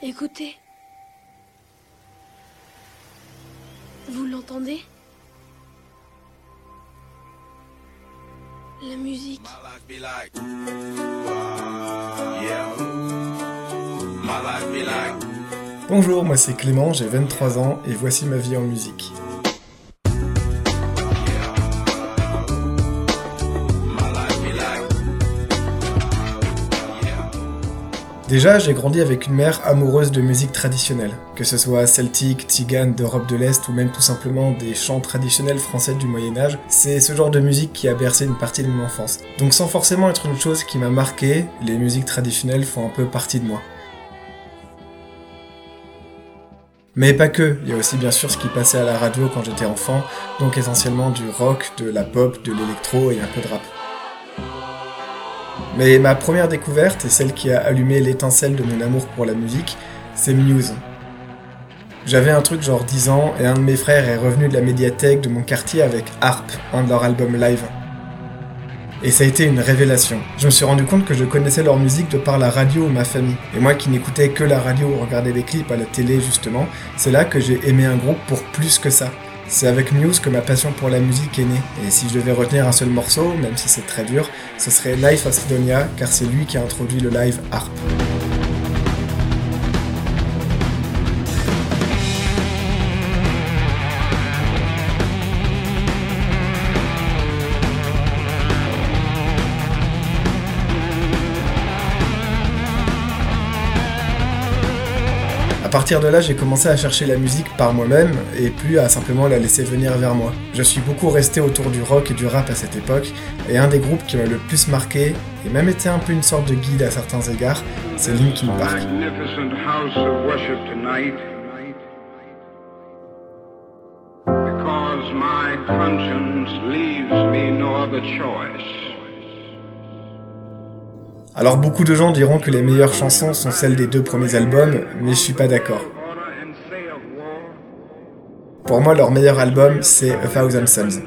Écoutez. Vous l'entendez? La musique. Bonjour, moi c'est Clément, j'ai 23 ans et voici ma vie en musique. Déjà, j'ai grandi avec une mère amoureuse de musique traditionnelle, que ce soit celtique, tzigane d'Europe de l'Est ou même tout simplement des chants traditionnels français du Moyen Âge, c'est ce genre de musique qui a bercé une partie de mon enfance. Donc sans forcément être une chose qui m'a marqué, les musiques traditionnelles font un peu partie de moi. Mais pas que, il y a aussi bien sûr ce qui passait à la radio quand j'étais enfant, donc essentiellement du rock, de la pop, de l'électro et un peu de rap. Mais ma première découverte, et celle qui a allumé l'étincelle de mon amour pour la musique, c'est Muse. J'avais un truc genre 10 ans et un de mes frères est revenu de la médiathèque de mon quartier avec Harp, un de leurs albums live. Et ça a été une révélation. Je me suis rendu compte que je connaissais leur musique de par la radio ou ma famille. Et moi qui n'écoutais que la radio ou regardais des clips à la télé justement, c'est là que j'ai aimé un groupe pour plus que ça. C'est avec Muse que ma passion pour la musique est née. Et si je devais retenir un seul morceau, même si c'est très dur, ce serait Life of Sidonia, car c'est lui qui a introduit le live harp. Partir de là, j'ai commencé à chercher la musique par moi-même et plus à simplement la laisser venir vers moi. Je suis beaucoup resté autour du rock et du rap à cette époque, et un des groupes qui m'a le plus marqué, et même été un peu une sorte de guide à certains égards, c'est Linkin Park. Alors beaucoup de gens diront que les meilleures chansons sont celles des deux premiers albums, mais je suis pas d'accord. Pour moi, leur meilleur album, c'est A Thousand Suns.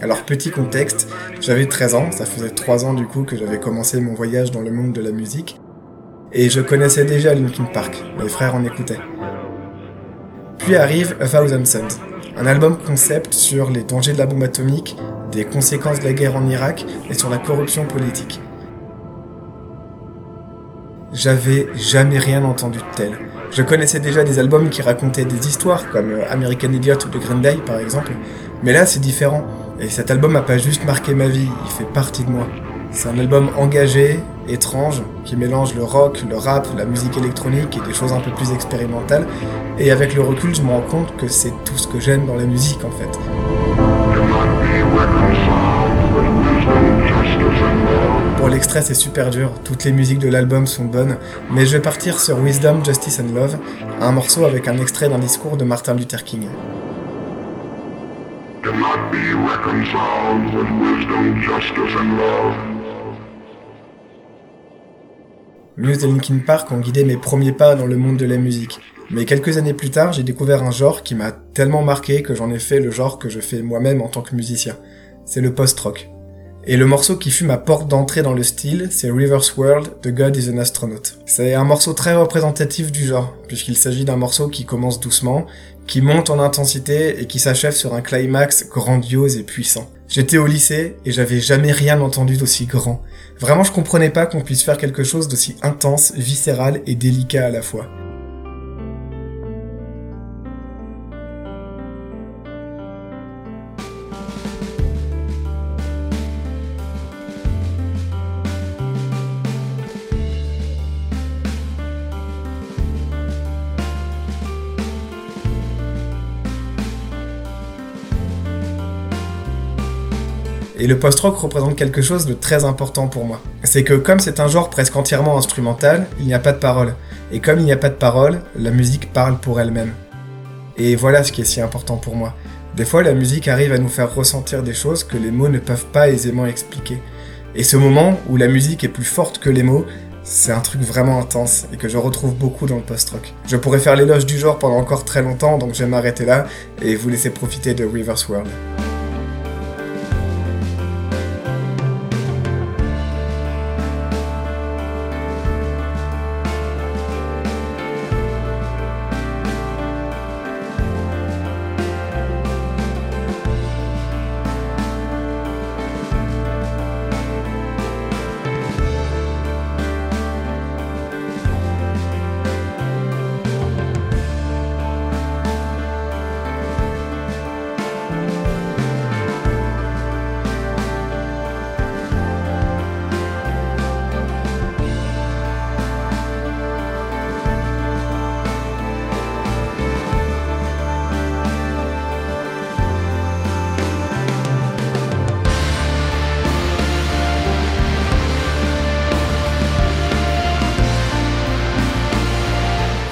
Alors petit contexte, j'avais 13 ans, ça faisait 3 ans du coup que j'avais commencé mon voyage dans le monde de la musique, et je connaissais déjà Linkin Park, mes frères en écoutaient. Puis arrive A Thousand Suns, un album concept sur les dangers de la bombe atomique, des conséquences de la guerre en Irak et sur la corruption politique. J'avais jamais rien entendu de tel. Je connaissais déjà des albums qui racontaient des histoires, comme American Idiot ou The Green Day par exemple, mais là c'est différent. Et cet album n'a pas juste marqué ma vie, il fait partie de moi. C'est un album engagé, étrange, qui mélange le rock, le rap, la musique électronique et des choses un peu plus expérimentales. Et avec le recul, je me rends compte que c'est tout ce que j'aime dans la musique en fait. Pour l'extrait, c'est super dur, toutes les musiques de l'album sont bonnes, mais je vais partir sur Wisdom, Justice and Love, un morceau avec un extrait d'un discours de Martin Luther King. Muse et Linkin Park ont guidé mes premiers pas dans le monde de la musique. Mais quelques années plus tard, j'ai découvert un genre qui m'a tellement marqué que j'en ai fait le genre que je fais moi-même en tant que musicien. C'est le post-rock. Et le morceau qui fut ma porte d'entrée dans le style, c'est Reverse World de God is an Astronaut. C'est un morceau très représentatif du genre, puisqu'il s'agit d'un morceau qui commence doucement, qui monte en intensité et qui s'achève sur un climax grandiose et puissant. J'étais au lycée et j'avais jamais rien entendu d'aussi grand. Vraiment, je comprenais pas qu'on puisse faire quelque chose d'aussi intense, viscéral et délicat à la fois. Et le post-rock représente quelque chose de très important pour moi. C'est que comme c'est un genre presque entièrement instrumental, il n'y a pas de parole. Et comme il n'y a pas de parole, la musique parle pour elle-même. Et voilà ce qui est si important pour moi. Des fois, la musique arrive à nous faire ressentir des choses que les mots ne peuvent pas aisément expliquer. Et ce moment où la musique est plus forte que les mots, c'est un truc vraiment intense et que je retrouve beaucoup dans le post-rock. Je pourrais faire l'éloge du genre pendant encore très longtemps, donc je vais m'arrêter là et vous laisser profiter de Reverse World.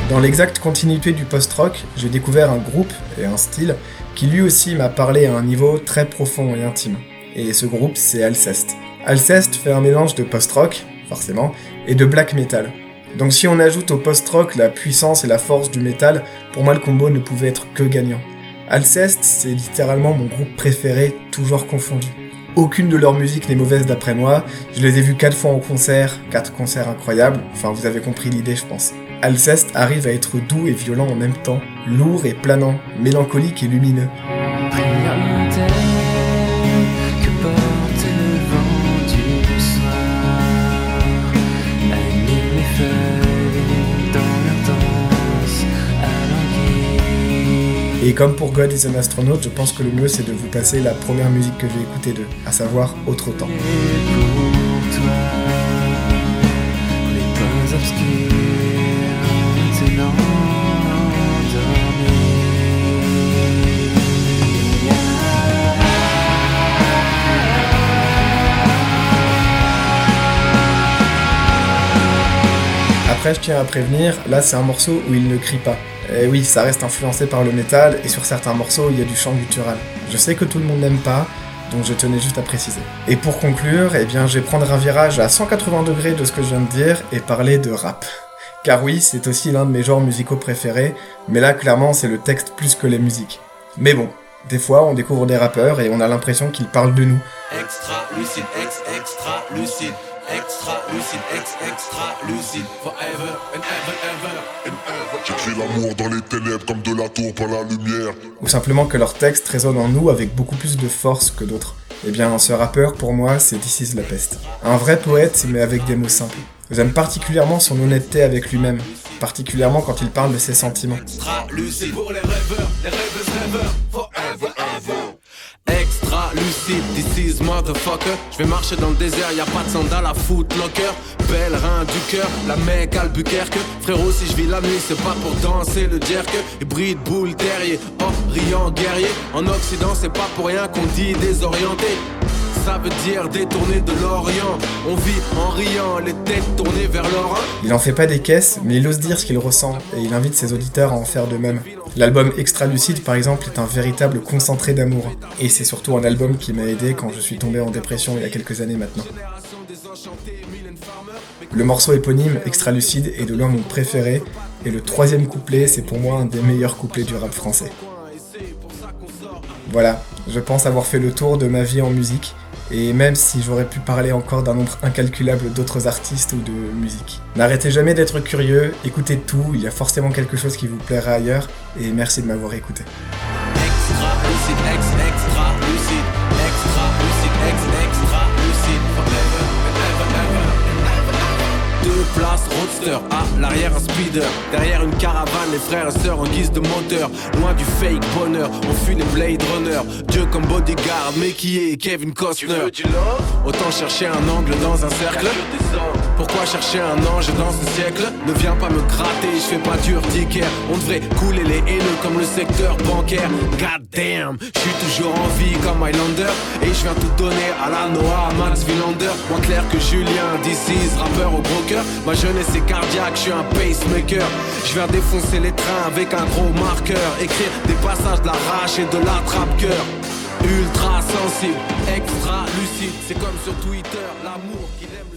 Dans l'exacte continuité du post-rock, j'ai découvert un groupe et un style qui lui aussi m'a parlé à un niveau très profond et intime. Et ce groupe, c'est Alceste. Alceste fait un mélange de post-rock, forcément, et de black metal. Donc si on ajoute au post-rock la puissance et la force du métal, pour moi le combo ne pouvait être que gagnant. Alceste, c'est littéralement mon groupe préféré, toujours confondu. Aucune de leurs musiques n'est mauvaise d'après moi. Je les ai vus quatre fois en concert, quatre concerts incroyables. Enfin, vous avez compris l'idée, je pense. Alceste arrive à être doux et violent en même temps, lourd et planant, mélancolique et lumineux. Et comme pour God is an Astronaut, je pense que le mieux c'est de vous passer la première musique que j'ai écoutée d'eux, à savoir Autre temps. Je tiens à prévenir, là c'est un morceau où il ne crie pas. Et eh oui, ça reste influencé par le métal, et sur certains morceaux, il y a du chant guttural. Je sais que tout le monde n'aime pas, donc je tenais juste à préciser. Et pour conclure, eh bien, je vais prendre un virage à 180 degrés de ce que je viens de dire et parler de rap. Car oui, c'est aussi l'un de mes genres musicaux préférés, mais là, clairement, c'est le texte plus que les musiques. Mais bon, des fois, on découvre des rappeurs et on a l'impression qu'ils parlent de nous. Extra lucide, ex, extra lucide. Extra lucide, ex, extra lucide. Forever and ever, ever, and ever. J'écris l'amour dans les ténèbres comme de la tour par la lumière. Ou simplement que leur texte résonne en nous avec beaucoup plus de force que d'autres. Eh bien, ce rappeur, pour moi, c'est This is la peste. Un vrai poète, mais avec des mots simples. J'aime particulièrement son honnêteté avec lui-même, particulièrement quand il parle de ses sentiments. Extra lucide pour les rêveurs, les rêveuses rêveurs, forever, ever. Extra lucide, this is motherfucker. Je vais marcher dans le désert, y a pas de sandales à footlocker. Pèlerin du cœur, la mec Albuquerque. Frérot, si je vis la nuit, c'est pas pour danser le jerk. Hybride, boule, terrier, riant guerrier. En Occident, c'est pas pour rien qu'on dit désorienté ça veut dire détourner de l'Orient. On vit en riant, les têtes tournées vers l'Orient. Il en fait pas des caisses, mais il ose dire ce qu'il ressent et il invite ses auditeurs à en faire de même. L'album Extra Lucide, par exemple, est un véritable concentré d'amour. Et c'est surtout un album qui m'a aidé quand je suis tombé en dépression il y a quelques années maintenant. Le morceau éponyme Extra Lucide est de loin mon préféré, et le troisième couplet, c'est pour moi un des meilleurs couplets du rap français. Voilà, je pense avoir fait le tour de ma vie en musique, et même si j'aurais pu parler encore d'un nombre incalculable d'autres artistes ou de musique. N'arrêtez jamais d'être curieux, écoutez tout, il y a forcément quelque chose qui vous plaira ailleurs, et merci de m'avoir écouté. Place, roadster, à l'arrière un speeder, derrière une caravane, les frères et sœurs en guise de moteur, loin du fake bonheur, on fuit les Blade Runner, Dieu comme bodyguard, mais qui est Kevin Costner? Autant chercher un angle dans un cercle, pourquoi chercher un ange dans ce siècle Ne viens pas me gratter, je fais pas dur on devrait couler les haineux comme le secteur bancaire, god damn, je suis toujours en vie comme Highlander, et je viens tout donner à la Noah, Max Villander, moins clair que Julien, DC's, rappeur au cœur, Ma jeunesse est cardiaque, je suis un pacemaker. Je viens défoncer les trains avec un gros marqueur. Écrire des passages de la rage et de la trappe-cœur. Ultra sensible, extra lucide. C'est comme sur Twitter, l'amour qu'il aime